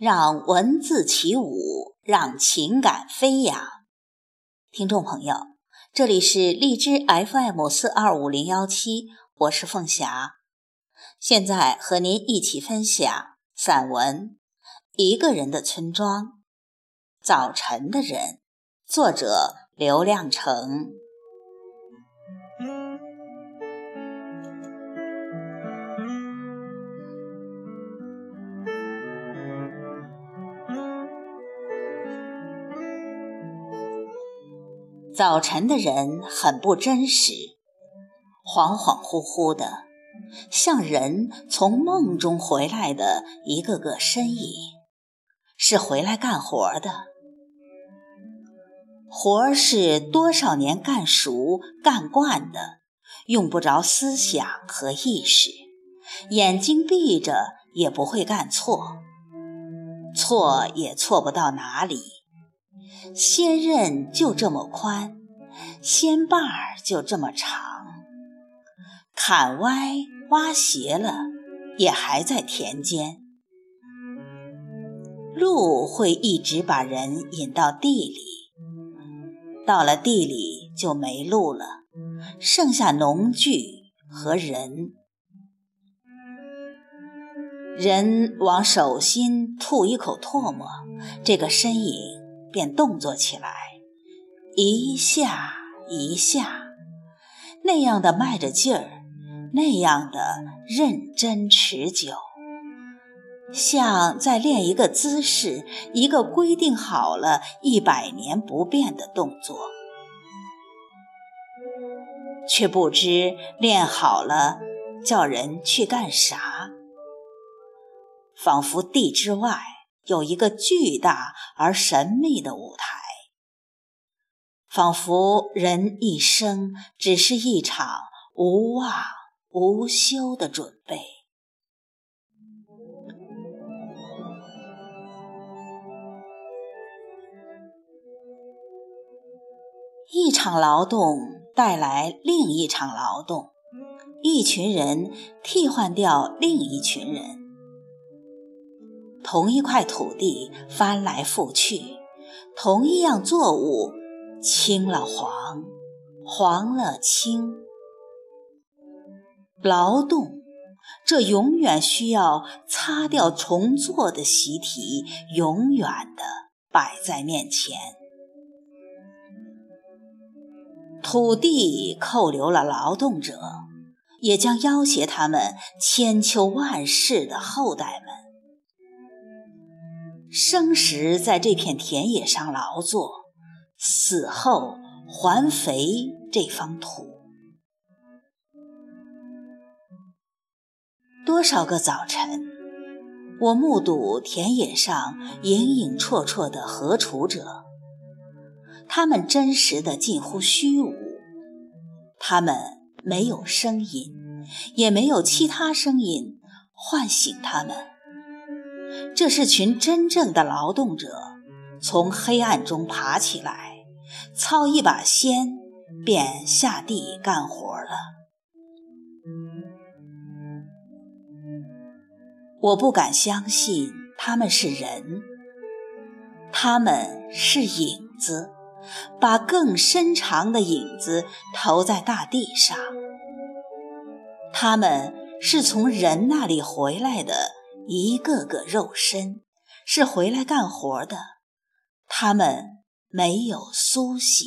让文字起舞，让情感飞扬。听众朋友，这里是荔枝 FM 四二五零幺七，我是凤霞，现在和您一起分享散文《一个人的村庄》。早晨的人，作者刘亮程。早晨的人很不真实，恍恍惚惚的，像人从梦中回来的一个个身影，是回来干活的。活儿是多少年干熟干惯的，用不着思想和意识，眼睛闭着也不会干错，错也错不到哪里。仙刃就这么宽，仙把儿就这么长，砍歪挖斜了，也还在田间。路会一直把人引到地里，到了地里就没路了，剩下农具和人。人往手心吐一口唾沫，这个身影。便动作起来，一下一下，那样的迈着劲儿，那样的认真持久，像在练一个姿势，一个规定好了一百年不变的动作，却不知练好了叫人去干啥，仿佛地之外。有一个巨大而神秘的舞台，仿佛人一生只是一场无望无休的准备。一场劳动带来另一场劳动，一群人替换掉另一群人。同一块土地翻来覆去，同一样作物青了黄，黄了青。劳动，这永远需要擦掉重做的习题，永远的摆在面前。土地扣留了劳动者，也将要挟他们千秋万世的后代们。生时在这片田野上劳作，死后还肥这方土。多少个早晨，我目睹田野上影影绰绰的合锄者，他们真实的近乎虚无，他们没有声音，也没有其他声音唤醒他们。这是群真正的劳动者，从黑暗中爬起来，操一把仙，便下地干活了。我不敢相信他们是人，他们是影子，把更深长的影子投在大地上。他们是从人那里回来的。一个个肉身是回来干活的，他们没有苏醒。